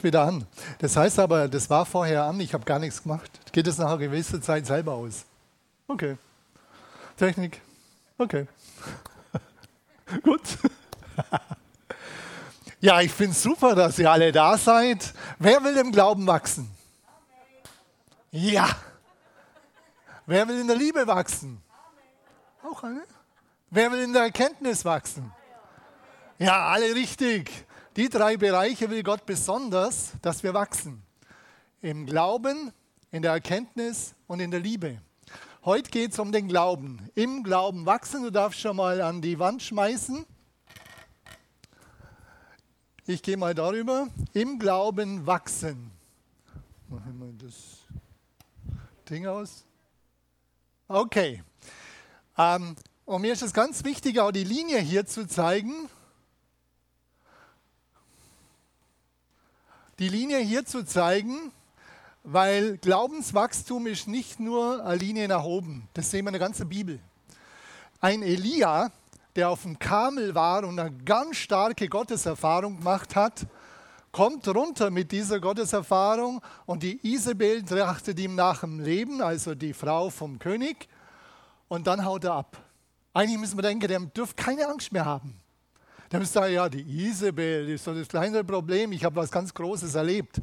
Wieder an. Das heißt aber, das war vorher an, ich habe gar nichts gemacht. Geht es nach einer gewissen Zeit selber aus? Okay. Technik? Okay. Gut. ja, ich finde es super, dass ihr alle da seid. Wer will im Glauben wachsen? Ja. Wer will in der Liebe wachsen? Auch alle? Wer will in der Erkenntnis wachsen? Ja, alle richtig. Die drei Bereiche will Gott besonders, dass wir wachsen. Im Glauben, in der Erkenntnis und in der Liebe. Heute geht es um den Glauben. Im Glauben wachsen. Du darfst schon mal an die Wand schmeißen. Ich gehe mal darüber. Im Glauben wachsen. Machen wir das Ding aus. Okay. Ähm, und mir ist es ganz wichtig, auch die Linie hier zu zeigen. Die Linie hier zu zeigen, weil Glaubenswachstum ist nicht nur eine Linie nach oben. Das sehen wir in der ganzen Bibel. Ein Elia, der auf dem Kamel war und eine ganz starke Gotteserfahrung gemacht hat, kommt runter mit dieser Gotteserfahrung und die Isabel trachtet ihm nach dem Leben, also die Frau vom König, und dann haut er ab. Eigentlich müssen wir denken, der dürfte keine Angst mehr haben. Dann ihr sagen, ja, die Isabel ist so das kleinere Problem, ich habe was ganz Großes erlebt.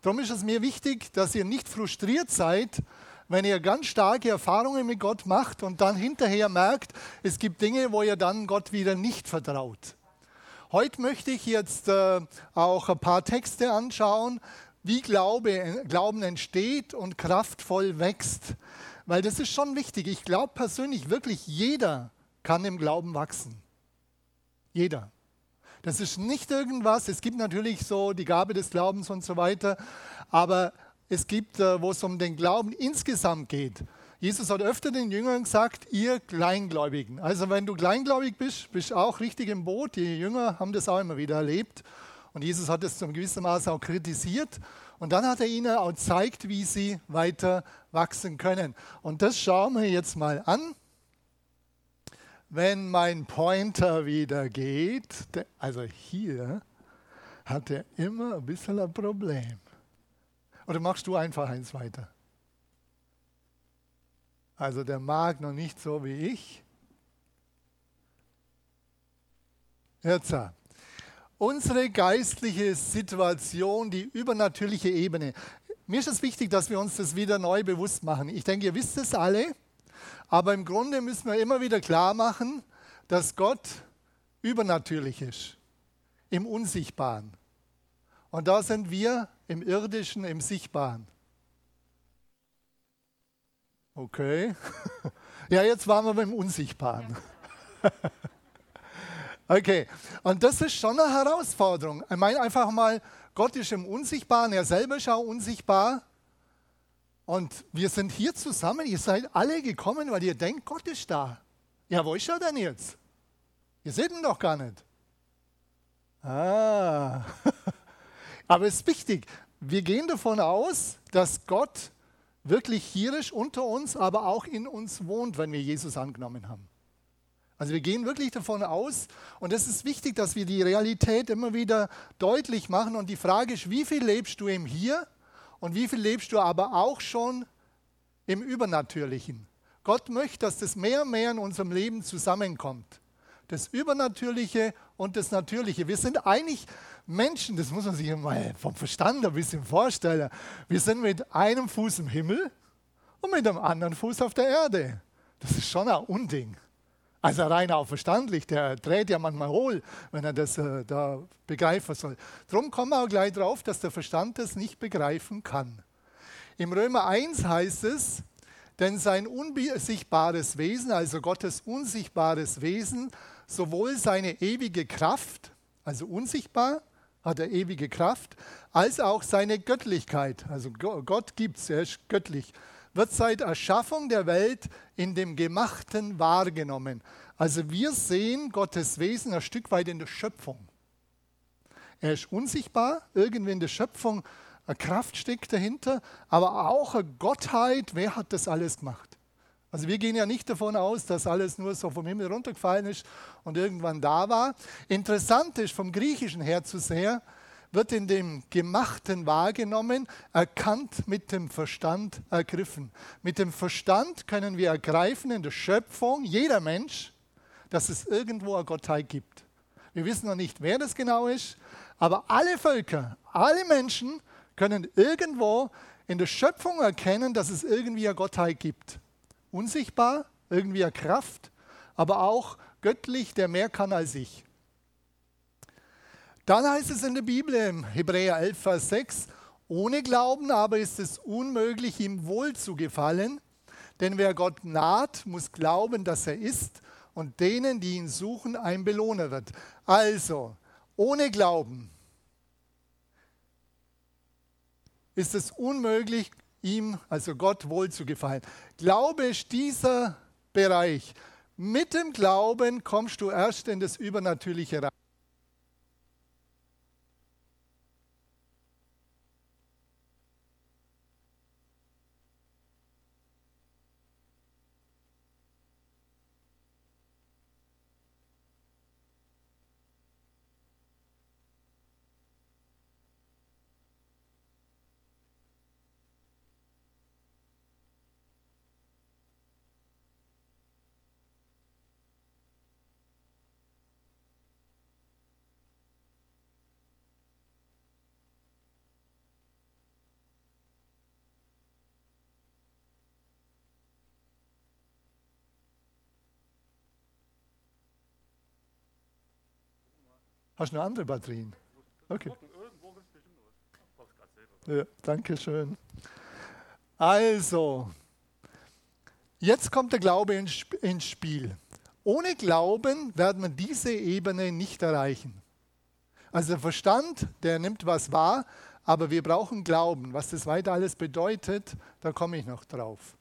Darum ist es mir wichtig, dass ihr nicht frustriert seid, wenn ihr ganz starke Erfahrungen mit Gott macht und dann hinterher merkt, es gibt Dinge, wo ihr dann Gott wieder nicht vertraut. Heute möchte ich jetzt äh, auch ein paar Texte anschauen, wie Glaube, Glauben entsteht und kraftvoll wächst. Weil das ist schon wichtig. Ich glaube persönlich wirklich, jeder kann im Glauben wachsen. Jeder. Das ist nicht irgendwas, es gibt natürlich so die Gabe des Glaubens und so weiter, aber es gibt, äh, wo es um den Glauben insgesamt geht. Jesus hat öfter den Jüngern gesagt, ihr Kleingläubigen. Also wenn du kleingläubig bist, bist auch richtig im Boot. Die Jünger haben das auch immer wieder erlebt. Und Jesus hat es zum gewissen Maß auch kritisiert. Und dann hat er ihnen auch gezeigt, wie sie weiter wachsen können. Und das schauen wir jetzt mal an wenn mein Pointer wieder geht, also hier, hat er immer ein bisschen ein Problem. Oder machst du einfach eins weiter? Also der mag noch nicht so wie ich. Jetzt, unsere geistliche Situation, die übernatürliche Ebene. Mir ist es wichtig, dass wir uns das wieder neu bewusst machen. Ich denke, ihr wisst es alle. Aber im Grunde müssen wir immer wieder klar machen, dass Gott übernatürlich ist, im Unsichtbaren. Und da sind wir im Irdischen, im Sichtbaren. Okay. Ja, jetzt waren wir beim Unsichtbaren. Okay, und das ist schon eine Herausforderung. Ich meine einfach mal, Gott ist im Unsichtbaren, er selber ist auch unsichtbar. Und wir sind hier zusammen, ihr seid alle gekommen, weil ihr denkt, Gott ist da. Ja, wo ist er denn jetzt? Ihr seht ihn doch gar nicht. Ah, aber es ist wichtig, wir gehen davon aus, dass Gott wirklich hier ist unter uns, aber auch in uns wohnt, wenn wir Jesus angenommen haben. Also wir gehen wirklich davon aus, und es ist wichtig, dass wir die Realität immer wieder deutlich machen. Und die Frage ist, wie viel lebst du im Hier und wie viel lebst du aber auch schon im Übernatürlichen? Gott möchte, dass das mehr und mehr in unserem Leben zusammenkommt. Das Übernatürliche und das Natürliche. Wir sind eigentlich Menschen, das muss man sich mal vom Verstand ein bisschen vorstellen. Wir sind mit einem Fuß im Himmel und mit dem anderen Fuß auf der Erde. Das ist schon ein Unding. Also rein auch verstandlich, der dreht ja manchmal hohl, wenn er das äh, da begreifen soll. Darum kommen wir auch gleich drauf, dass der Verstand das nicht begreifen kann. Im Römer 1 heißt es, denn sein unsichtbares Wesen, also Gottes unsichtbares Wesen, sowohl seine ewige Kraft, also unsichtbar, hat er ewige Kraft, als auch seine Göttlichkeit, also Gott gibt es, er ist göttlich, wird seit Erschaffung der Welt in dem Gemachten wahrgenommen. Also wir sehen Gottes Wesen ein Stück weit in der Schöpfung. Er ist unsichtbar, irgendwie in der Schöpfung, eine Kraft steckt dahinter, aber auch eine Gottheit. Wer hat das alles gemacht? Also wir gehen ja nicht davon aus, dass alles nur so vom Himmel runtergefallen ist und irgendwann da war. Interessant ist vom Griechischen her zu sehen, wird in dem Gemachten wahrgenommen, erkannt mit dem Verstand ergriffen. Mit dem Verstand können wir ergreifen in der Schöpfung, jeder Mensch, dass es irgendwo eine Gottheit gibt. Wir wissen noch nicht, wer das genau ist, aber alle Völker, alle Menschen können irgendwo in der Schöpfung erkennen, dass es irgendwie eine Gottheit gibt. Unsichtbar, irgendwie eine Kraft, aber auch göttlich, der mehr kann als ich. Dann heißt es in der Bibel, im Hebräer 11, Vers 6, ohne Glauben aber ist es unmöglich, ihm wohl zu gefallen, denn wer Gott naht, muss glauben, dass er ist und denen, die ihn suchen, ein Belohner wird. Also, ohne Glauben ist es unmöglich, ihm, also Gott, wohl zu gefallen. Glaube ist dieser Bereich. Mit dem Glauben kommst du erst in das Übernatürliche rein. Hast du noch andere Batterien? Okay. Ja, danke schön. Also, jetzt kommt der Glaube ins Spiel. Ohne Glauben werden wir diese Ebene nicht erreichen. Also der Verstand, der nimmt was wahr, aber wir brauchen Glauben. Was das weiter alles bedeutet, da komme ich noch drauf.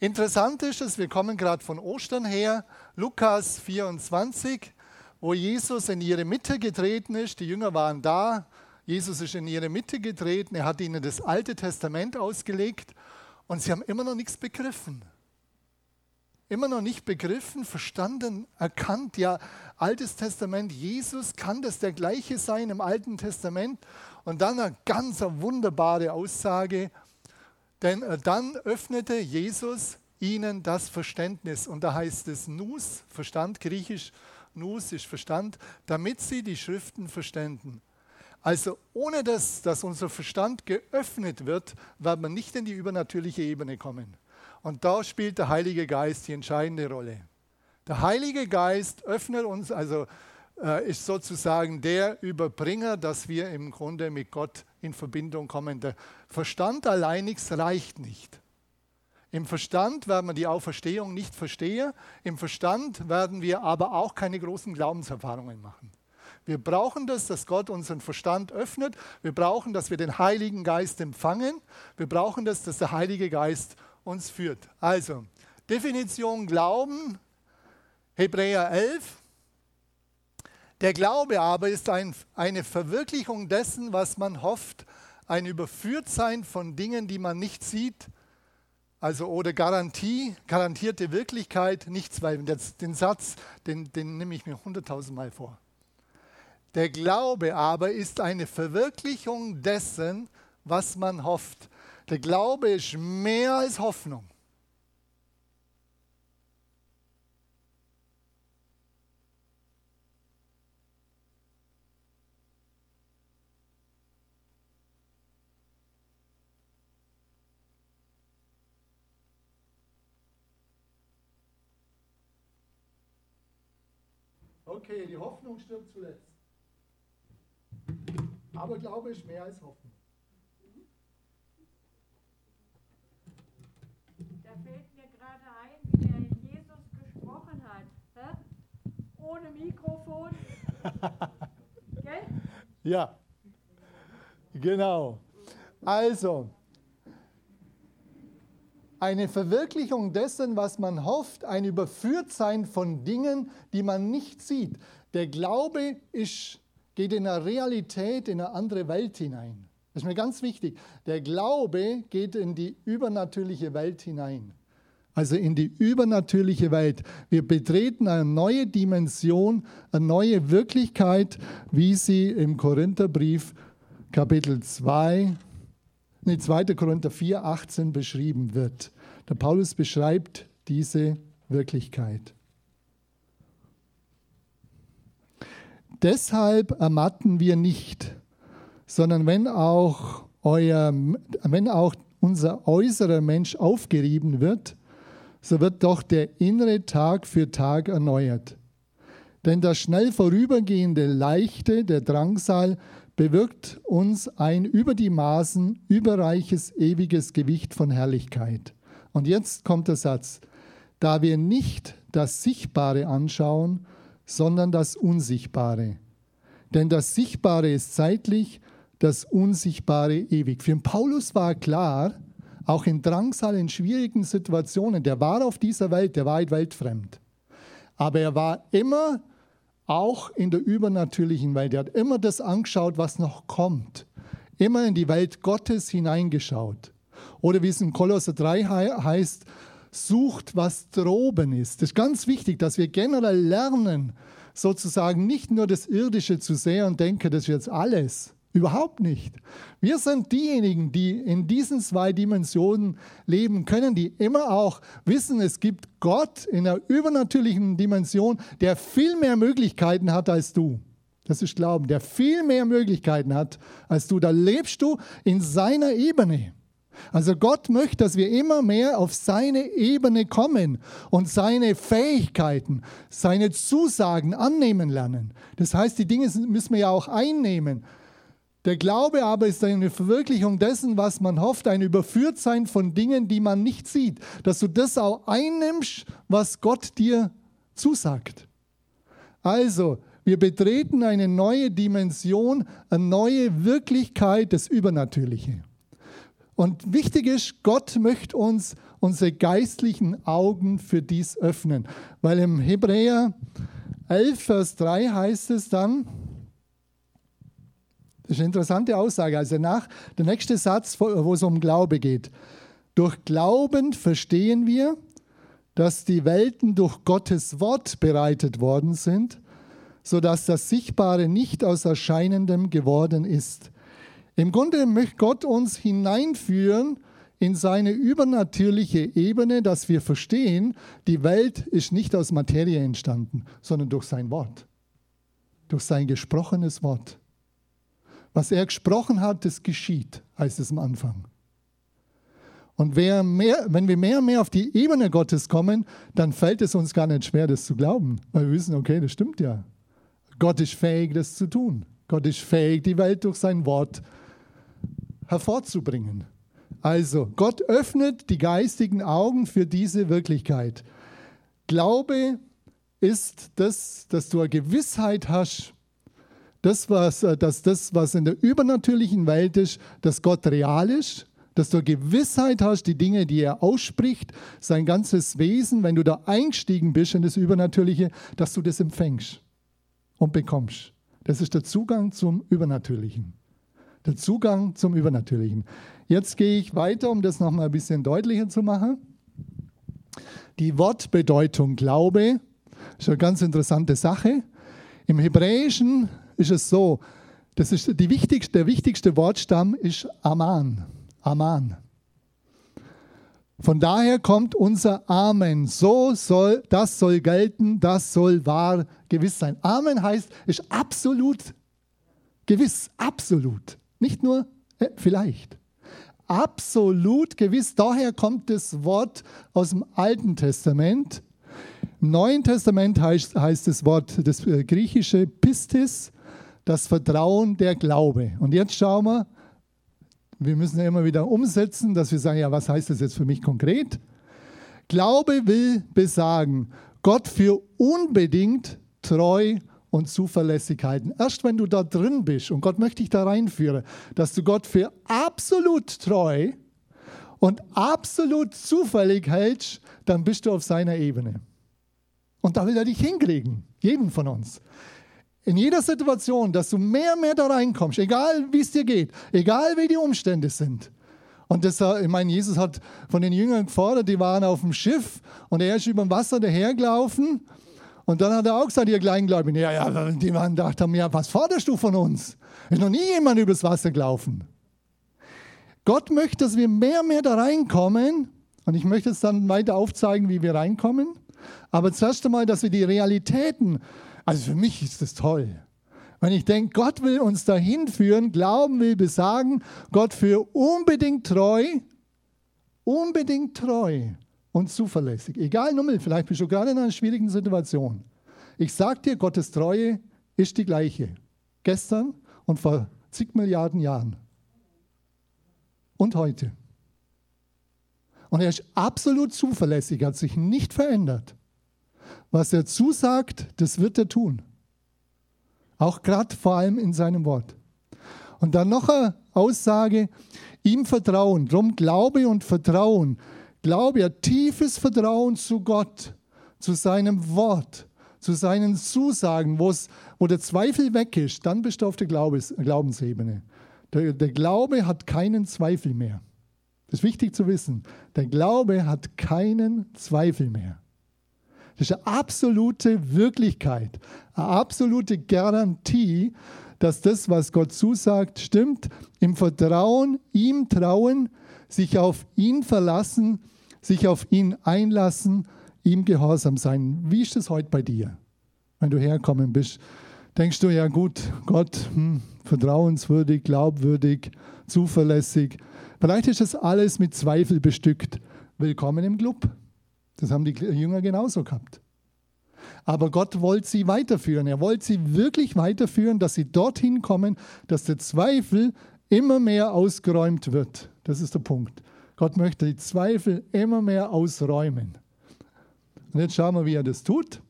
Interessant ist es, wir kommen gerade von Ostern her, Lukas 24, wo Jesus in ihre Mitte getreten ist. Die Jünger waren da. Jesus ist in ihre Mitte getreten. Er hat ihnen das Alte Testament ausgelegt und sie haben immer noch nichts begriffen. Immer noch nicht begriffen, verstanden, erkannt. Ja, Altes Testament, Jesus kann das der gleiche sein im Alten Testament. Und dann eine ganz wunderbare Aussage, denn äh, dann öffnete Jesus ihnen das Verständnis. Und da heißt es Nus, Verstand griechisch, Nus ist Verstand, damit sie die Schriften verständen. Also ohne dass, dass unser Verstand geöffnet wird, wird man nicht in die übernatürliche Ebene kommen. Und da spielt der Heilige Geist die entscheidende Rolle. Der Heilige Geist öffnet uns, also äh, ist sozusagen der Überbringer, dass wir im Grunde mit Gott in Verbindung kommen. Der Verstand alleinig reicht nicht. Im Verstand werden wir die Auferstehung nicht verstehen. Im Verstand werden wir aber auch keine großen Glaubenserfahrungen machen. Wir brauchen das, dass Gott unseren Verstand öffnet. Wir brauchen, dass wir den Heiligen Geist empfangen. Wir brauchen das, dass der Heilige Geist uns führt. Also, Definition Glauben, Hebräer 11. Der Glaube aber ist ein, eine Verwirklichung dessen, was man hofft, ein Überführtsein von Dingen, die man nicht sieht, also oder Garantie, garantierte Wirklichkeit, nichts, weil den Satz, den, den nehme ich mir hunderttausend Mal vor. Der Glaube aber ist eine Verwirklichung dessen, was man hofft. Der Glaube ist mehr als Hoffnung. Okay, die Hoffnung stirbt zuletzt. Aber Glaube ist mehr als Hoffnung. Da fällt mir gerade ein, wie der Jesus gesprochen hat. Hä? Ohne Mikrofon. Gell? Ja, genau. Also, eine Verwirklichung dessen, was man hofft, ein Überführtsein von Dingen, die man nicht sieht. Der Glaube ist, geht in eine Realität, in eine andere Welt hinein. Das ist mir ganz wichtig. Der Glaube geht in die übernatürliche Welt hinein. also in die übernatürliche Welt. Wir betreten eine neue Dimension, eine neue Wirklichkeit, wie sie im Korintherbrief Kapitel 2, nee, 2. Korinther 4, 18 beschrieben wird. Der Paulus beschreibt diese Wirklichkeit. Deshalb ermatten wir nicht, sondern wenn auch, euer, wenn auch unser äußerer Mensch aufgerieben wird, so wird doch der innere Tag für Tag erneuert. Denn das schnell vorübergehende Leichte, der Drangsal, bewirkt uns ein über die Maßen überreiches, ewiges Gewicht von Herrlichkeit. Und jetzt kommt der Satz, da wir nicht das Sichtbare anschauen, sondern das Unsichtbare. Denn das Sichtbare ist zeitlich, das Unsichtbare ewig. Für Paulus war klar, auch in Drangsal, in schwierigen Situationen, der war auf dieser Welt, der war weltfremd. Aber er war immer auch in der übernatürlichen Welt. Er hat immer das angeschaut, was noch kommt. Immer in die Welt Gottes hineingeschaut. Oder wie es in Kolosser 3 heißt, sucht, was droben ist. Das ist ganz wichtig, dass wir generell lernen, sozusagen nicht nur das Irdische zu sehen und denken, das ist jetzt alles. Überhaupt nicht. Wir sind diejenigen, die in diesen zwei Dimensionen leben können, die immer auch wissen, es gibt Gott in einer übernatürlichen Dimension, der viel mehr Möglichkeiten hat als du. Das ist Glauben, der viel mehr Möglichkeiten hat als du. Da lebst du in seiner Ebene. Also Gott möchte, dass wir immer mehr auf seine Ebene kommen und seine Fähigkeiten, seine Zusagen annehmen lernen. Das heißt, die Dinge müssen wir ja auch einnehmen. Der Glaube aber ist eine Verwirklichung dessen, was man hofft, ein Überführtsein von Dingen, die man nicht sieht. Dass du das auch einnimmst, was Gott dir zusagt. Also, wir betreten eine neue Dimension, eine neue Wirklichkeit, das Übernatürliche. Und wichtig ist, Gott möchte uns unsere geistlichen Augen für dies öffnen. Weil im Hebräer 11, Vers 3 heißt es dann, das ist eine interessante Aussage. Also nach der nächste Satz, wo es um Glaube geht. Durch Glauben verstehen wir, dass die Welten durch Gottes Wort bereitet worden sind, sodass das Sichtbare nicht aus Erscheinendem geworden ist. Im Grunde möchte Gott uns hineinführen in seine übernatürliche Ebene, dass wir verstehen, die Welt ist nicht aus Materie entstanden, sondern durch sein Wort, durch sein gesprochenes Wort. Was er gesprochen hat, das geschieht, heißt es am Anfang. Und mehr, wenn wir mehr und mehr auf die Ebene Gottes kommen, dann fällt es uns gar nicht schwer, das zu glauben, weil wir wissen, okay, das stimmt ja. Gott ist fähig, das zu tun. Gott ist fähig, die Welt durch sein Wort zu hervorzubringen. Also, Gott öffnet die geistigen Augen für diese Wirklichkeit. Glaube ist das, dass du eine Gewissheit hast, das, was, äh, dass das, was in der übernatürlichen Welt ist, dass Gott real ist, dass du Gewissheit hast, die Dinge, die er ausspricht, sein ganzes Wesen, wenn du da eingestiegen bist in das Übernatürliche, dass du das empfängst und bekommst. Das ist der Zugang zum Übernatürlichen der Zugang zum Übernatürlichen. Jetzt gehe ich weiter, um das nochmal ein bisschen deutlicher zu machen. Die Wortbedeutung Glaube ist eine ganz interessante Sache. Im Hebräischen ist es so, das ist die wichtigste, der wichtigste Wortstamm ist Aman. Aman. Von daher kommt unser Amen. So soll, das soll gelten, das soll wahr gewiss sein. Amen heißt, ist absolut gewiss, absolut. Nicht nur äh, vielleicht. Absolut gewiss. Daher kommt das Wort aus dem Alten Testament. Im Neuen Testament heißt, heißt das Wort, das äh, griechische Pistis, das Vertrauen, der Glaube. Und jetzt schauen wir, wir müssen ja immer wieder umsetzen, dass wir sagen, ja, was heißt das jetzt für mich konkret? Glaube will besagen, Gott für unbedingt treu und Zuverlässigkeiten. Erst wenn du da drin bist und Gott möchte dich da reinführen, dass du Gott für absolut treu und absolut zufällig hältst, dann bist du auf seiner Ebene. Und da will er dich hinkriegen, jeden von uns. In jeder Situation, dass du mehr und mehr da reinkommst, egal wie es dir geht, egal wie die Umstände sind. Und das, äh, ich meine, Jesus hat von den Jüngern gefordert, die waren auf dem Schiff und er ist über dem Wasser dahergelaufen. Und dann hat er auch gesagt, ihr Kleingläubigen, ja, ja, die waren gedacht haben, ja, was forderst du von uns? Ist noch nie jemand übers Wasser gelaufen. Gott möchte, dass wir mehr und mehr da reinkommen. Und ich möchte es dann weiter aufzeigen, wie wir reinkommen. Aber zuerst einmal, dass wir die Realitäten, also für mich ist das toll. Wenn ich denke, Gott will uns dahin führen, Glauben will besagen, Gott für unbedingt treu, unbedingt treu und zuverlässig. Egal Nummel, vielleicht bist du gerade in einer schwierigen Situation. Ich sage dir, Gottes Treue ist die gleiche. Gestern und vor zig Milliarden Jahren. Und heute. Und er ist absolut zuverlässig, hat sich nicht verändert. Was er zusagt, das wird er tun. Auch gerade vor allem in seinem Wort. Und dann noch eine Aussage, ihm vertrauen. Drum Glaube und Vertrauen. Glaube, ja, tiefes Vertrauen zu Gott, zu seinem Wort, zu seinen Zusagen, wo der Zweifel weg ist, dann bist du auf der Glaubens, Glaubensebene. Der, der Glaube hat keinen Zweifel mehr. Das ist wichtig zu wissen. Der Glaube hat keinen Zweifel mehr. Das ist eine absolute Wirklichkeit, eine absolute Garantie, dass das, was Gott zusagt, stimmt. Im Vertrauen, ihm trauen, sich auf ihn verlassen, sich auf ihn einlassen, ihm gehorsam sein. Wie ist es heute bei dir, wenn du herkommen bist? Denkst du, ja gut, Gott, hm, vertrauenswürdig, glaubwürdig, zuverlässig. Vielleicht ist das alles mit Zweifel bestückt. Willkommen im Club. Das haben die Jünger genauso gehabt. Aber Gott wollte sie weiterführen. Er wollte sie wirklich weiterführen, dass sie dorthin kommen, dass der Zweifel immer mehr ausgeräumt wird. Das ist der Punkt. Gott möchte die Zweifel immer mehr ausräumen. Und jetzt schauen wir, wie er das tut.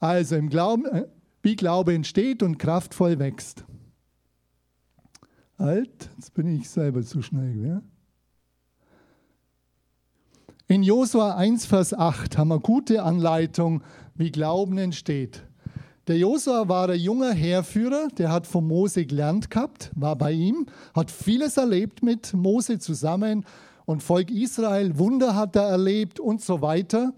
Also im Glauben, äh, wie Glaube entsteht und kraftvoll wächst. Alt, jetzt bin ich selber zu schnell. Ja? In Josua 1, Vers 8 haben wir gute Anleitung, wie Glauben entsteht. Der Josua war der junge Heerführer, der hat von Mose gelernt gehabt, war bei ihm, hat vieles erlebt mit Mose zusammen und Volk Israel, Wunder hat er erlebt und so weiter.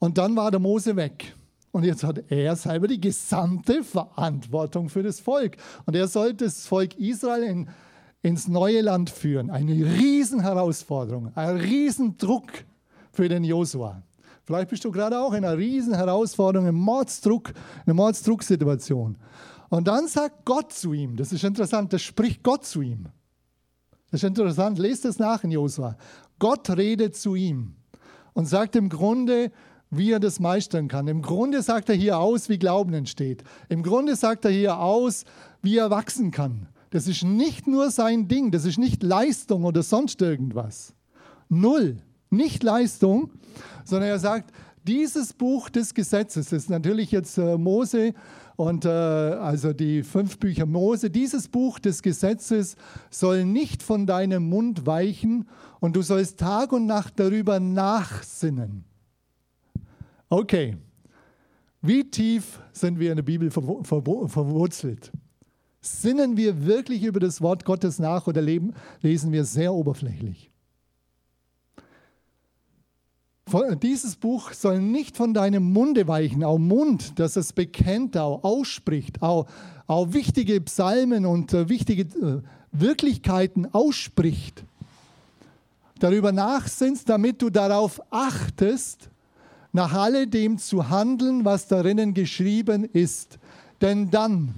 Und dann war der Mose weg. Und jetzt hat er selber die gesamte Verantwortung für das Volk. Und er sollte das Volk Israel in, ins neue Land führen. Eine Riesenherausforderung, ein Riesendruck für den Josua. Vielleicht bist du gerade auch in einer riesen Herausforderung, im Mordsdruck, eine Mordsdrucksituation. Und dann sagt Gott zu ihm, das ist interessant, das spricht Gott zu ihm. Das ist interessant, lest es nach in Josua. Gott redet zu ihm und sagt im Grunde, wie er das meistern kann. Im Grunde sagt er hier aus, wie Glauben entsteht. Im Grunde sagt er hier aus, wie er wachsen kann. Das ist nicht nur sein Ding, das ist nicht Leistung oder sonst irgendwas. Null nicht Leistung, sondern er sagt, dieses Buch des Gesetzes, das ist natürlich jetzt äh, Mose und äh, also die fünf Bücher Mose, dieses Buch des Gesetzes soll nicht von deinem Mund weichen und du sollst Tag und Nacht darüber nachsinnen. Okay, wie tief sind wir in der Bibel verwurzelt? Sinnen wir wirklich über das Wort Gottes nach oder leben, lesen wir sehr oberflächlich? Dieses Buch soll nicht von deinem Munde weichen, auch Mund, dass es bekennt, auch ausspricht, auch, auch wichtige Psalmen und äh, wichtige äh, Wirklichkeiten ausspricht. Darüber nachsinnst, damit du darauf achtest, nach alledem zu handeln, was darinnen geschrieben ist. Denn dann,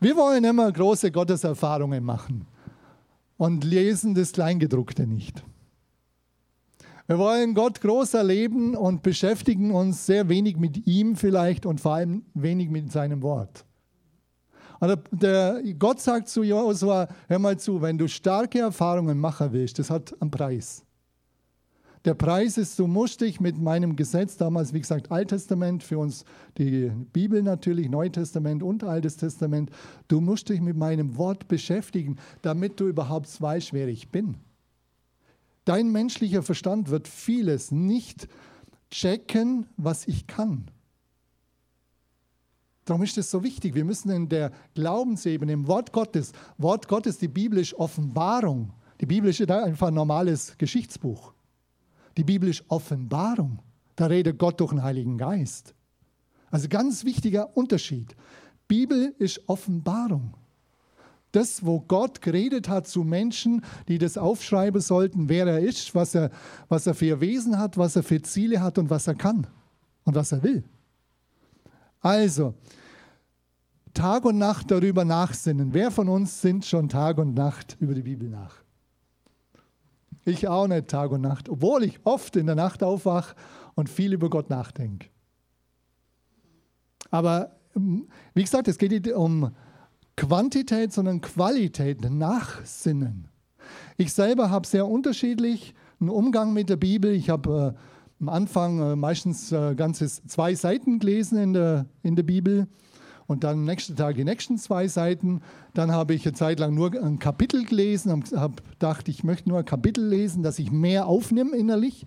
wir wollen immer große Gotteserfahrungen machen und lesen das Kleingedruckte nicht. Wir wollen Gott groß erleben und beschäftigen uns sehr wenig mit ihm vielleicht und vor allem wenig mit seinem Wort. Also der, Gott sagt zu Josua, hör mal zu, wenn du starke Erfahrungen machen willst, das hat einen Preis. Der Preis ist, du musst dich mit meinem Gesetz, damals wie gesagt Alttestament, für uns die Bibel natürlich, Neutestament und Altes Testament, du musst dich mit meinem Wort beschäftigen, damit du überhaupt weißt, wer ich bin. Dein menschlicher Verstand wird vieles nicht checken, was ich kann. Darum ist es so wichtig. Wir müssen in der Glaubensebene, im Wort Gottes, Wort Gottes, die biblische Offenbarung, Die Bibel ist einfach ein normales Geschichtsbuch. Die Bibel ist Offenbarung. Da redet Gott durch den Heiligen Geist. Also ganz wichtiger Unterschied. Bibel ist Offenbarung. Das, wo Gott geredet hat zu Menschen, die das aufschreiben sollten, wer er ist, was er, was er für Wesen hat, was er für Ziele hat und was er kann und was er will. Also, Tag und Nacht darüber nachsinnen. Wer von uns sinnt schon Tag und Nacht über die Bibel nach? Ich auch nicht Tag und Nacht, obwohl ich oft in der Nacht aufwache und viel über Gott nachdenke. Aber ähm, wie gesagt, es geht um Quantität, sondern Qualität, Nachsinnen. Ich selber habe sehr unterschiedlich einen Umgang mit der Bibel. Ich habe äh, am Anfang äh, meistens äh, ganzes zwei Seiten gelesen in der, in der Bibel und dann am nächsten Tag die nächsten zwei Seiten. Dann habe ich eine Zeit lang nur ein Kapitel gelesen und habe gedacht, ich möchte nur ein Kapitel lesen, dass ich mehr aufnehme innerlich.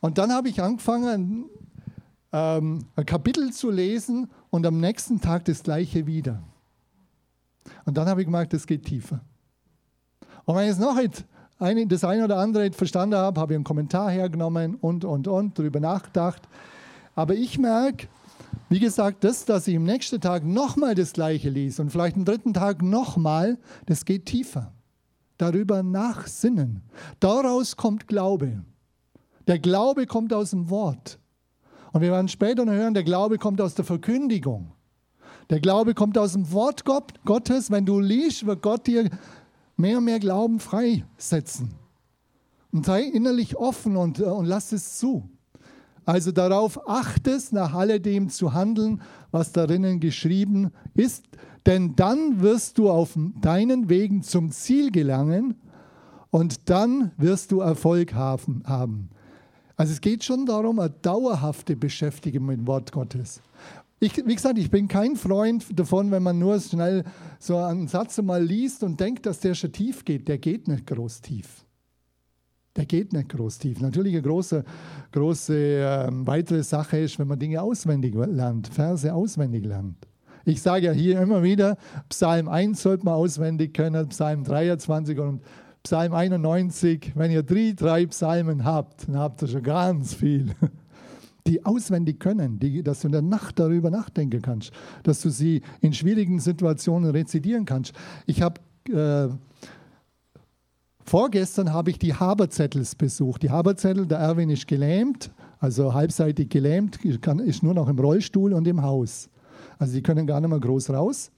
Und dann habe ich angefangen, ähm, ein Kapitel zu lesen und am nächsten Tag das gleiche wieder. Und dann habe ich gemerkt, das geht tiefer. Und wenn ich es noch nicht das eine oder andere verstanden habe, habe ich einen Kommentar hergenommen und, und, und, darüber nachgedacht. Aber ich merke, wie gesagt, das, dass ich am nächsten Tag nochmal das Gleiche lese und vielleicht am dritten Tag nochmal, das geht tiefer. Darüber nachsinnen. Daraus kommt Glaube. Der Glaube kommt aus dem Wort. Und wir werden später noch hören, der Glaube kommt aus der Verkündigung. Der Glaube kommt aus dem Wort Gottes. Wenn du liest, wird Gott dir mehr und mehr Glauben freisetzen. Und sei innerlich offen und, und lass es zu. Also darauf achtest, nach alledem zu handeln, was darinnen geschrieben ist, denn dann wirst du auf deinen Wegen zum Ziel gelangen und dann wirst du Erfolg haben. Also es geht schon darum, eine dauerhafte Beschäftigung mit dem Wort Gottes. Ich, wie gesagt, ich bin kein Freund davon, wenn man nur schnell so einen Satz mal liest und denkt, dass der schon tief geht. Der geht nicht groß tief. Der geht nicht groß tief. Natürlich eine große, große äh, weitere Sache ist, wenn man Dinge auswendig lernt, Verse auswendig lernt. Ich sage ja hier immer wieder, Psalm 1 sollte man auswendig können, Psalm 23 und Psalm 91. Wenn ihr drei, drei Psalmen habt, dann habt ihr schon ganz viel. Die auswendig können, die, dass du in der Nacht darüber nachdenken kannst, dass du sie in schwierigen Situationen rezitieren kannst. Ich habe äh, Vorgestern habe ich die Haberzettels besucht. Die Haberzettel, der Erwin ist gelähmt, also halbseitig gelähmt, ist nur noch im Rollstuhl und im Haus. Also die können gar nicht mehr groß raus.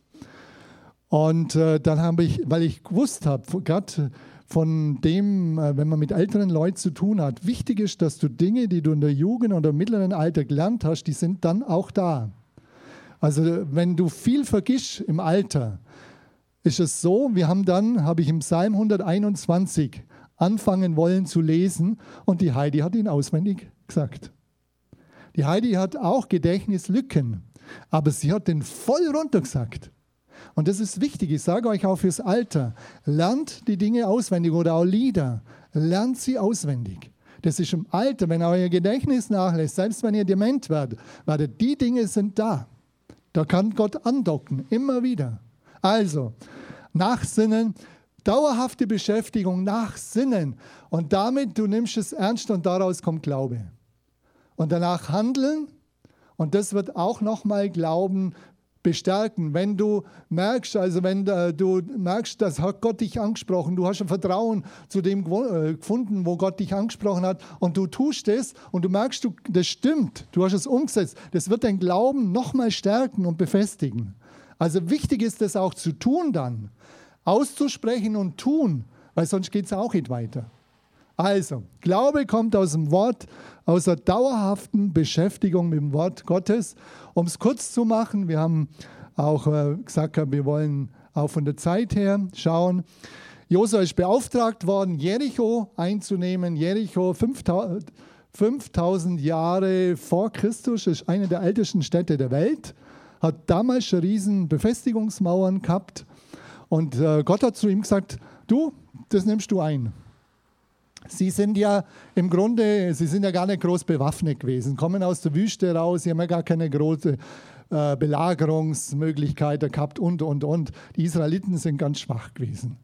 Und äh, dann habe ich, weil ich gewusst habe, gerade von dem, äh, wenn man mit älteren Leuten zu tun hat, wichtig ist, dass du Dinge, die du in der Jugend oder im mittleren Alter gelernt hast, die sind dann auch da. Also wenn du viel vergisst im Alter, ist es so, wir haben dann, habe ich im Psalm 121 anfangen wollen zu lesen und die Heidi hat ihn auswendig gesagt. Die Heidi hat auch Gedächtnislücken, aber sie hat den voll runtergesagt. Und das ist wichtig, ich sage euch auch fürs Alter, lernt die Dinge auswendig oder auch Lieder, lernt sie auswendig. Das ist im Alter, wenn euer Gedächtnis nachlässt, selbst wenn ihr dement werdet, werdet die Dinge sind da. Da kann Gott andocken, immer wieder. Also, nachsinnen, dauerhafte Beschäftigung, nachsinnen. Und damit, du nimmst es ernst und daraus kommt Glaube. Und danach handeln. Und das wird auch nochmal Glauben bestärken. Wenn du merkst, also wenn äh, du merkst, dass Gott dich angesprochen, du hast ein Vertrauen zu dem äh, gefunden, wo Gott dich angesprochen hat und du tust es und du merkst, das stimmt, du hast es umgesetzt, das wird dein Glauben nochmal stärken und befestigen. Also wichtig ist es auch zu tun dann, auszusprechen und tun, weil sonst geht es auch nicht weiter. Also, Glaube kommt aus dem Wort, aus der dauerhaften Beschäftigung mit dem Wort Gottes. Um es kurz zu machen, wir haben auch äh, gesagt, wir wollen auch von der Zeit her schauen. Josua ist beauftragt worden, Jericho einzunehmen. Jericho 5000, 5000 Jahre vor Christus ist eine der ältesten Städte der Welt hat damals schon riesen Befestigungsmauern gehabt. Und äh, Gott hat zu ihm gesagt, du, das nimmst du ein. Sie sind ja im Grunde, sie sind ja gar nicht groß bewaffnet gewesen, kommen aus der Wüste raus, sie haben ja gar keine große äh, Belagerungsmöglichkeiten gehabt und, und, und. Die Israeliten sind ganz schwach gewesen.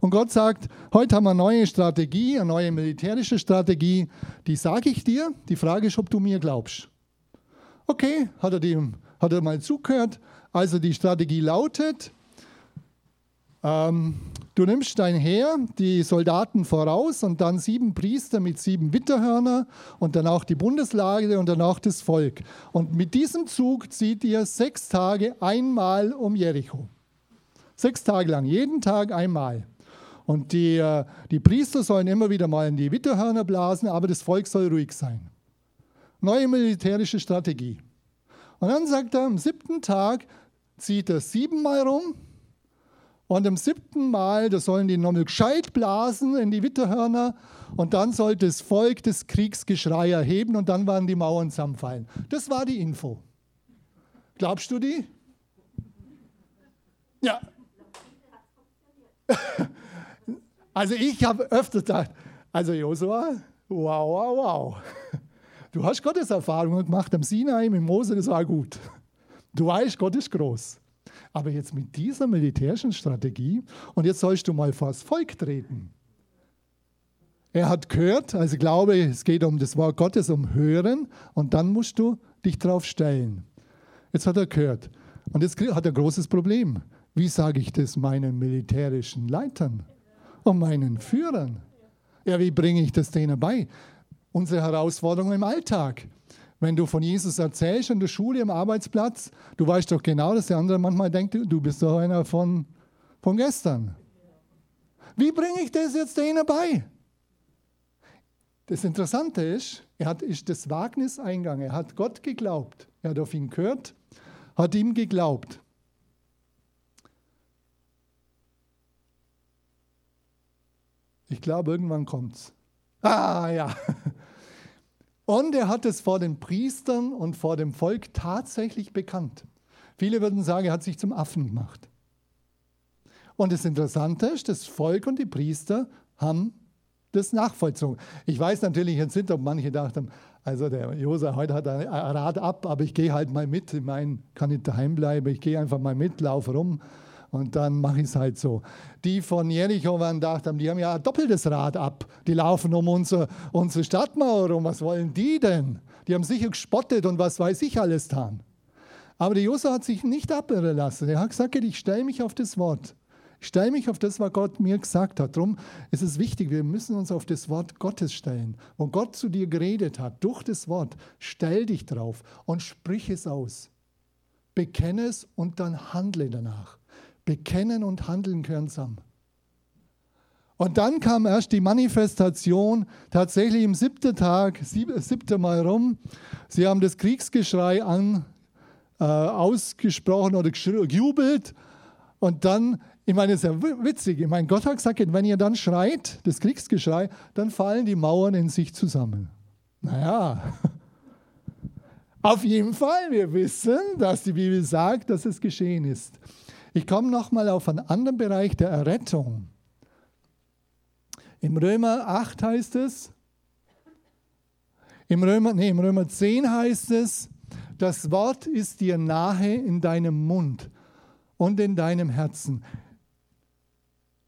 Und Gott sagt, heute haben wir eine neue Strategie, eine neue militärische Strategie. Die sage ich dir. Die Frage ist, ob du mir glaubst. Okay, hat er, dem, hat er mal zugehört. Also die Strategie lautet, ähm, du nimmst dein Heer, die Soldaten voraus und dann sieben Priester mit sieben Witterhörner und dann auch die Bundeslage und dann auch das Volk. Und mit diesem Zug zieht ihr sechs Tage einmal um Jericho. Sechs Tage lang, jeden Tag einmal. Und die, äh, die Priester sollen immer wieder mal in die Witterhörner blasen, aber das Volk soll ruhig sein. Neue militärische Strategie. Und dann sagt er, am siebten Tag zieht er siebenmal rum und am siebten Mal, da sollen die nochmal gescheit blasen in die Witterhörner und dann soll das Volk das Kriegsgeschrei erheben und dann werden die Mauern zusammenfallen. Das war die Info. Glaubst du die? Ja. Also ich habe öfter gedacht, also Josua, wow, wow, wow. Du hast Gottes Erfahrungen gemacht am Sinai, im Mose, das war gut. Du weißt, Gott ist groß. Aber jetzt mit dieser militärischen Strategie und jetzt sollst du mal vor das Volk treten. Er hat gehört, also ich glaube, es geht um das Wort Gottes, um Hören und dann musst du dich drauf stellen. Jetzt hat er gehört und jetzt hat er ein großes Problem. Wie sage ich das meinen militärischen Leitern und meinen Führern? Ja, wie bringe ich das denen bei? Unsere Herausforderung im Alltag. Wenn du von Jesus erzählst in der Schule, am Arbeitsplatz, du weißt doch genau, dass der andere manchmal denkt, du bist doch einer von, von gestern. Wie bringe ich das jetzt denen bei? Das Interessante ist, er hat ist das Wagnis eingegangen. Er hat Gott geglaubt. Er hat auf ihn gehört, hat ihm geglaubt. Ich glaube, irgendwann kommt's. Ah ja. Und er hat es vor den Priestern und vor dem Volk tatsächlich bekannt. Viele würden sagen, er hat sich zum Affen gemacht. Und das Interessante ist, das Volk und die Priester haben das nachvollzogen. Ich weiß natürlich jetzt nicht, ob manche dachten, also der Josa heute hat ein Rad ab, aber ich gehe halt mal mit. Ich meine, kann nicht daheim bleiben, ich gehe einfach mal mit, laufe rum und dann mache ich es halt so. Die von Jericho waren gedacht haben, die haben ja ein doppeltes Rad ab. Die laufen um unsere, unsere Stadtmauer rum. Was wollen die denn? Die haben sicher gespottet und was weiß ich alles getan. Aber der Josua hat sich nicht abirren lassen. Er hat gesagt, ich stelle mich auf das Wort. Ich stelle mich auf das, was Gott mir gesagt hat. Darum ist es wichtig, wir müssen uns auf das Wort Gottes stellen. Wo Gott zu dir geredet hat, durch das Wort, stell dich drauf und sprich es aus. Bekenne es und dann handle danach. Bekennen und Handeln gehören zusammen. Und dann kam erst die Manifestation, tatsächlich im siebten Tag, sieb, siebte Mal rum. Sie haben das Kriegsgeschrei an, äh, ausgesprochen oder gejubelt. Und dann, ich meine, es ist ja witzig, ich meine, Gott hat gesagt, wenn ihr dann schreit, das Kriegsgeschrei, dann fallen die Mauern in sich zusammen. Naja, auf jeden Fall, wir wissen, dass die Bibel sagt, dass es geschehen ist. Ich komme nochmal auf einen anderen Bereich der Errettung. Im Römer 8 heißt es, im Römer, nee, im Römer 10 heißt es, das Wort ist dir nahe in deinem Mund und in deinem Herzen.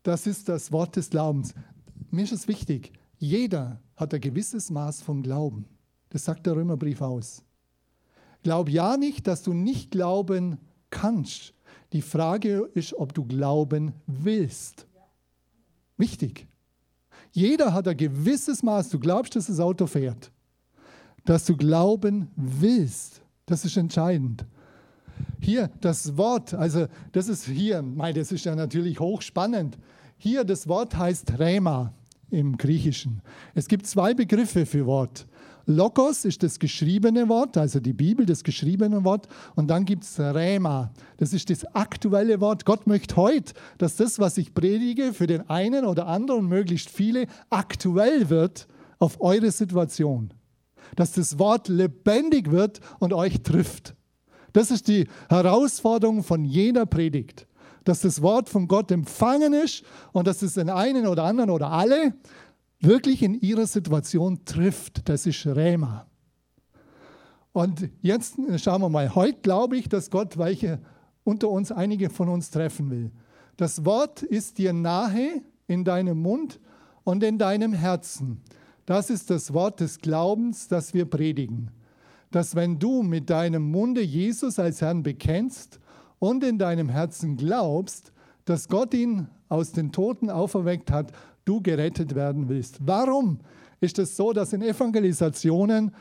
Das ist das Wort des Glaubens. Mir ist es wichtig, jeder hat ein gewisses Maß von Glauben. Das sagt der Römerbrief aus. Glaub ja nicht, dass du nicht glauben kannst. Die Frage ist, ob du glauben willst. Wichtig. Jeder hat ein gewisses Maß. Du glaubst, dass das Auto fährt. Dass du glauben willst. Das ist entscheidend. Hier das Wort, also das ist hier, das ist ja natürlich hochspannend. Hier das Wort heißt Rema im Griechischen. Es gibt zwei Begriffe für Wort. Logos ist das geschriebene Wort, also die Bibel, das geschriebene Wort. Und dann gibt es Rema, das ist das aktuelle Wort. Gott möchte heute, dass das, was ich predige, für den einen oder anderen, möglichst viele, aktuell wird auf eure Situation. Dass das Wort lebendig wird und euch trifft. Das ist die Herausforderung von jeder Predigt. Dass das Wort von Gott empfangen ist und dass es den einen oder anderen oder alle wirklich in ihrer Situation trifft. Das ist Rema. Und jetzt schauen wir mal. Heute glaube ich, dass Gott welche unter uns, einige von uns treffen will. Das Wort ist dir nahe in deinem Mund und in deinem Herzen. Das ist das Wort des Glaubens, das wir predigen. Dass wenn du mit deinem Munde Jesus als Herrn bekennst und in deinem Herzen glaubst, dass Gott ihn aus den Toten auferweckt hat, du gerettet werden willst. Warum ist es so, dass in Evangelisationen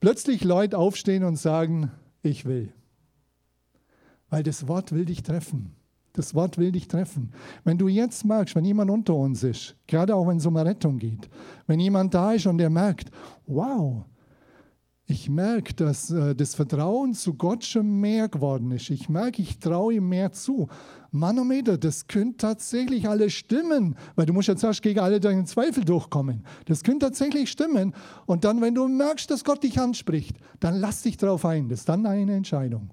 plötzlich Leute aufstehen und sagen, ich will? Weil das Wort will dich treffen. Das Wort will dich treffen. Wenn du jetzt merkst, wenn jemand unter uns ist, gerade auch wenn es um Rettung geht, wenn jemand da ist und der merkt, wow, ich merke, dass äh, das Vertrauen zu Gott schon mehr geworden ist. Ich merke, ich traue ihm mehr zu. Manometer, das könnte tatsächlich alles stimmen, weil du musst jetzt erst gegen alle deine Zweifel durchkommen. Das könnte tatsächlich stimmen. Und dann, wenn du merkst, dass Gott dich anspricht, dann lass dich darauf ein. Das ist dann eine Entscheidung.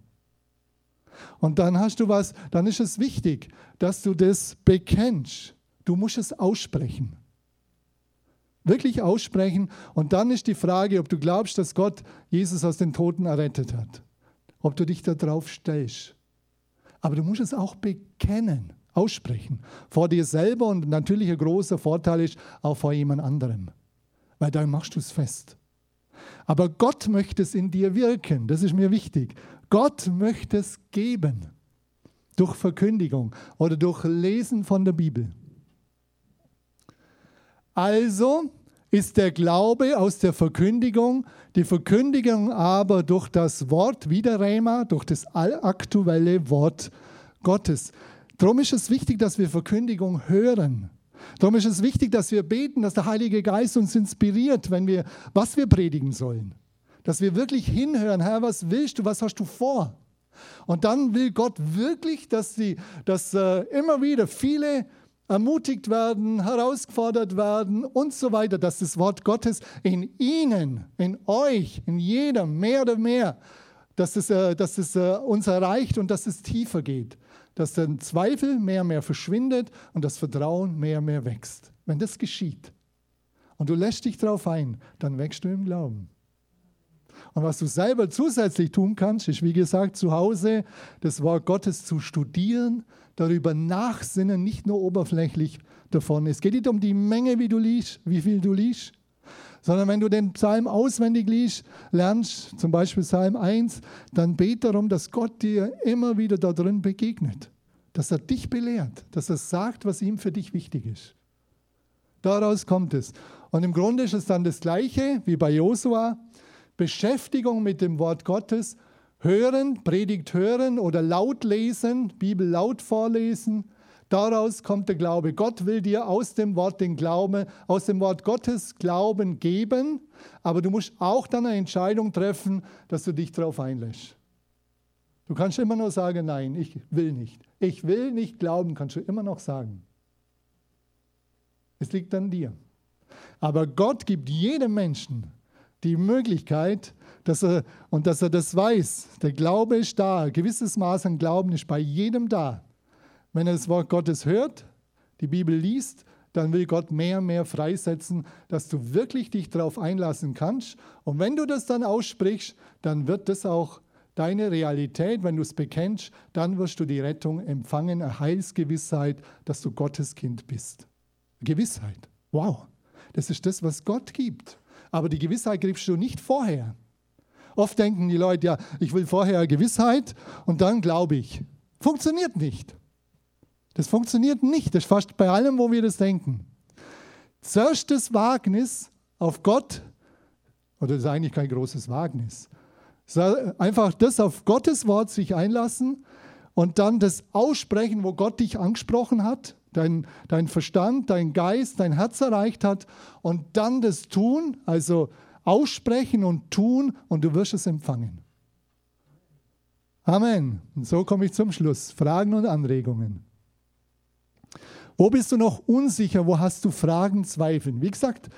Und dann hast du was, dann ist es wichtig, dass du das bekennst. Du musst es aussprechen. Wirklich aussprechen. Und dann ist die Frage, ob du glaubst, dass Gott Jesus aus den Toten errettet hat. Ob du dich darauf stellst. Aber du musst es auch bekennen, aussprechen. Vor dir selber und natürlich ein großer Vorteil ist auch vor jemand anderem. Weil dann machst du es fest. Aber Gott möchte es in dir wirken. Das ist mir wichtig. Gott möchte es geben. Durch Verkündigung oder durch Lesen von der Bibel. Also ist der Glaube aus der Verkündigung, die Verkündigung aber durch das Wort, wieder Rema, durch das allaktuelle Wort Gottes. Darum ist es wichtig, dass wir Verkündigung hören. Darum ist es wichtig, dass wir beten, dass der Heilige Geist uns inspiriert, wenn wir, was wir predigen sollen. Dass wir wirklich hinhören, Herr, was willst du, was hast du vor? Und dann will Gott wirklich, dass, die, dass äh, immer wieder viele ermutigt werden, herausgefordert werden und so weiter, dass das Wort Gottes in ihnen, in euch, in jedem mehr oder mehr, dass es, äh, dass es äh, uns erreicht und dass es tiefer geht. Dass der Zweifel mehr und mehr verschwindet und das Vertrauen mehr und mehr wächst. Wenn das geschieht und du lässt dich darauf ein, dann wächst du im Glauben. Und was du selber zusätzlich tun kannst, ist, wie gesagt, zu Hause das Wort Gottes zu studieren, darüber nachsinnen, nicht nur oberflächlich davon. Es geht nicht um die Menge, wie du liest, wie viel du liest, sondern wenn du den Psalm auswendig liest, lernst, zum Beispiel Psalm 1, dann bete darum, dass Gott dir immer wieder da drin begegnet, dass er dich belehrt, dass er sagt, was ihm für dich wichtig ist. Daraus kommt es. Und im Grunde ist es dann das Gleiche wie bei Josua. Beschäftigung mit dem Wort Gottes, hören, Predigt hören oder laut lesen, Bibel laut vorlesen. Daraus kommt der Glaube. Gott will dir aus dem Wort den Glauben, aus dem Wort Gottes Glauben geben, aber du musst auch dann eine Entscheidung treffen, dass du dich darauf einlässt. Du kannst immer nur sagen, nein, ich will nicht. Ich will nicht glauben, kannst du immer noch sagen. Es liegt an dir. Aber Gott gibt jedem Menschen die Möglichkeit, dass er, und dass er das weiß. Der Glaube ist da. Ein gewisses Maß an Glauben ist bei jedem da. Wenn er das Wort Gottes hört, die Bibel liest, dann will Gott mehr und mehr freisetzen, dass du wirklich dich darauf einlassen kannst. Und wenn du das dann aussprichst, dann wird das auch deine Realität. Wenn du es bekennst, dann wirst du die Rettung empfangen, eine Heilsgewissheit, dass du Gottes Kind bist. Gewissheit. Wow. Das ist das, was Gott gibt. Aber die Gewissheit kriegst du nicht vorher. Oft denken die Leute, ja, ich will vorher Gewissheit und dann glaube ich. Funktioniert nicht. Das funktioniert nicht. Das ist fast bei allem, wo wir das denken. Zuerst das Wagnis auf Gott, oder das ist eigentlich kein großes Wagnis, einfach das auf Gottes Wort sich einlassen und dann das aussprechen, wo Gott dich angesprochen hat dein, dein Verstand, dein Geist, dein Herz erreicht hat und dann das Tun, also aussprechen und tun und du wirst es empfangen. Amen. Und so komme ich zum Schluss. Fragen und Anregungen. Wo bist du noch unsicher? Wo hast du Fragen, Zweifeln? Wie gesagt,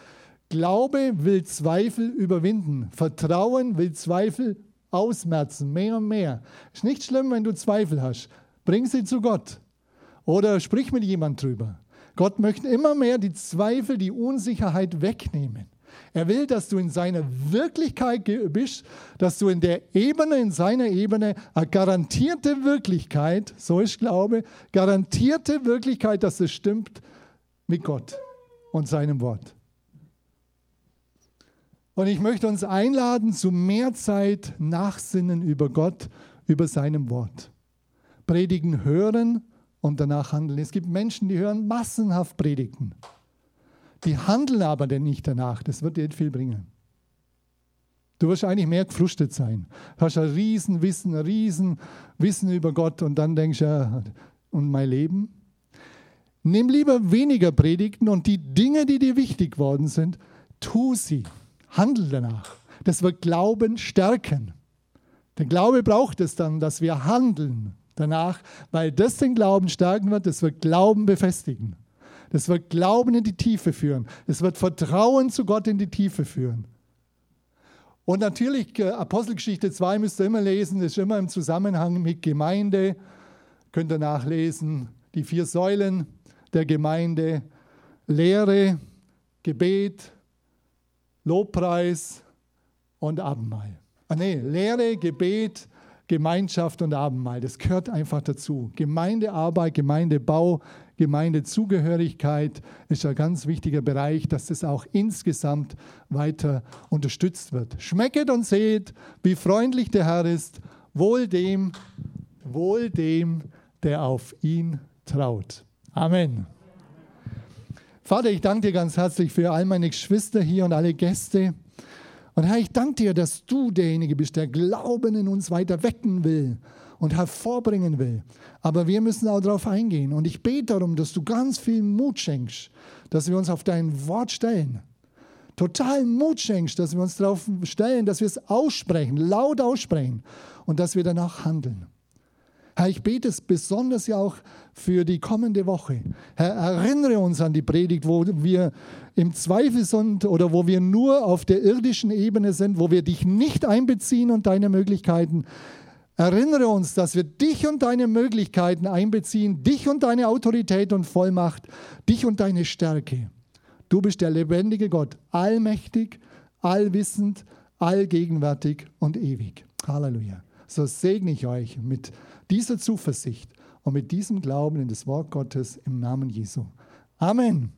Glaube will Zweifel überwinden. Vertrauen will Zweifel ausmerzen, mehr und mehr. Ist nicht schlimm, wenn du Zweifel hast. Bring sie zu Gott. Oder sprich mit jemand drüber. Gott möchte immer mehr die Zweifel, die Unsicherheit wegnehmen. Er will, dass du in seiner Wirklichkeit bist, dass du in der Ebene, in seiner Ebene, eine garantierte Wirklichkeit, so ist Glaube, garantierte Wirklichkeit, dass es stimmt, mit Gott und seinem Wort. Und ich möchte uns einladen zu mehr Zeit nachsinnen über Gott, über seinem Wort. Predigen hören und danach handeln. Es gibt Menschen, die hören massenhaft Predigten. Die handeln aber denn nicht danach. Das wird dir nicht viel bringen. Du wirst eigentlich mehr gefrustet sein. Du hast ein Riesenwissen, ein Riesenwissen über Gott und dann denkst du, ja, und mein Leben? Nimm lieber weniger Predigten und die Dinge, die dir wichtig worden sind, tu sie. Handel danach. Das wird Glauben stärken. Der Glaube braucht es dann, dass wir handeln danach, weil das den Glauben stärken wird, das wird Glauben befestigen. Das wird Glauben in die Tiefe führen. Es wird Vertrauen zu Gott in die Tiefe führen. Und natürlich, äh, Apostelgeschichte 2 müsst ihr immer lesen, das ist immer im Zusammenhang mit Gemeinde. Könnt ihr nachlesen, die vier Säulen der Gemeinde, Lehre, Gebet, Lobpreis und Abendmahl. Ah, nee, Lehre, Gebet, Gemeinschaft und Abendmahl. Das gehört einfach dazu. Gemeindearbeit, Gemeindebau, Gemeindezugehörigkeit ist ein ganz wichtiger Bereich, dass das auch insgesamt weiter unterstützt wird. Schmecket und seht, wie freundlich der Herr ist, wohl dem, wohl dem, der auf ihn traut. Amen. Vater, ich danke dir ganz herzlich für all meine Geschwister hier und alle Gäste. Und Herr, ich danke dir, dass du derjenige bist, der Glauben in uns weiter wecken will und hervorbringen will. Aber wir müssen auch darauf eingehen. Und ich bete darum, dass du ganz viel Mut schenkst, dass wir uns auf dein Wort stellen. Total Mut schenkst, dass wir uns darauf stellen, dass wir es aussprechen, laut aussprechen und dass wir danach handeln. Herr, ich bete es besonders ja auch für die kommende Woche. Herr, erinnere uns an die Predigt, wo wir im Zweifel sind oder wo wir nur auf der irdischen Ebene sind, wo wir dich nicht einbeziehen und deine Möglichkeiten. Erinnere uns, dass wir dich und deine Möglichkeiten einbeziehen, dich und deine Autorität und Vollmacht, dich und deine Stärke. Du bist der lebendige Gott, allmächtig, allwissend, allgegenwärtig und ewig. Halleluja. So segne ich euch mit dieser Zuversicht und mit diesem Glauben in das Wort Gottes im Namen Jesu. Amen.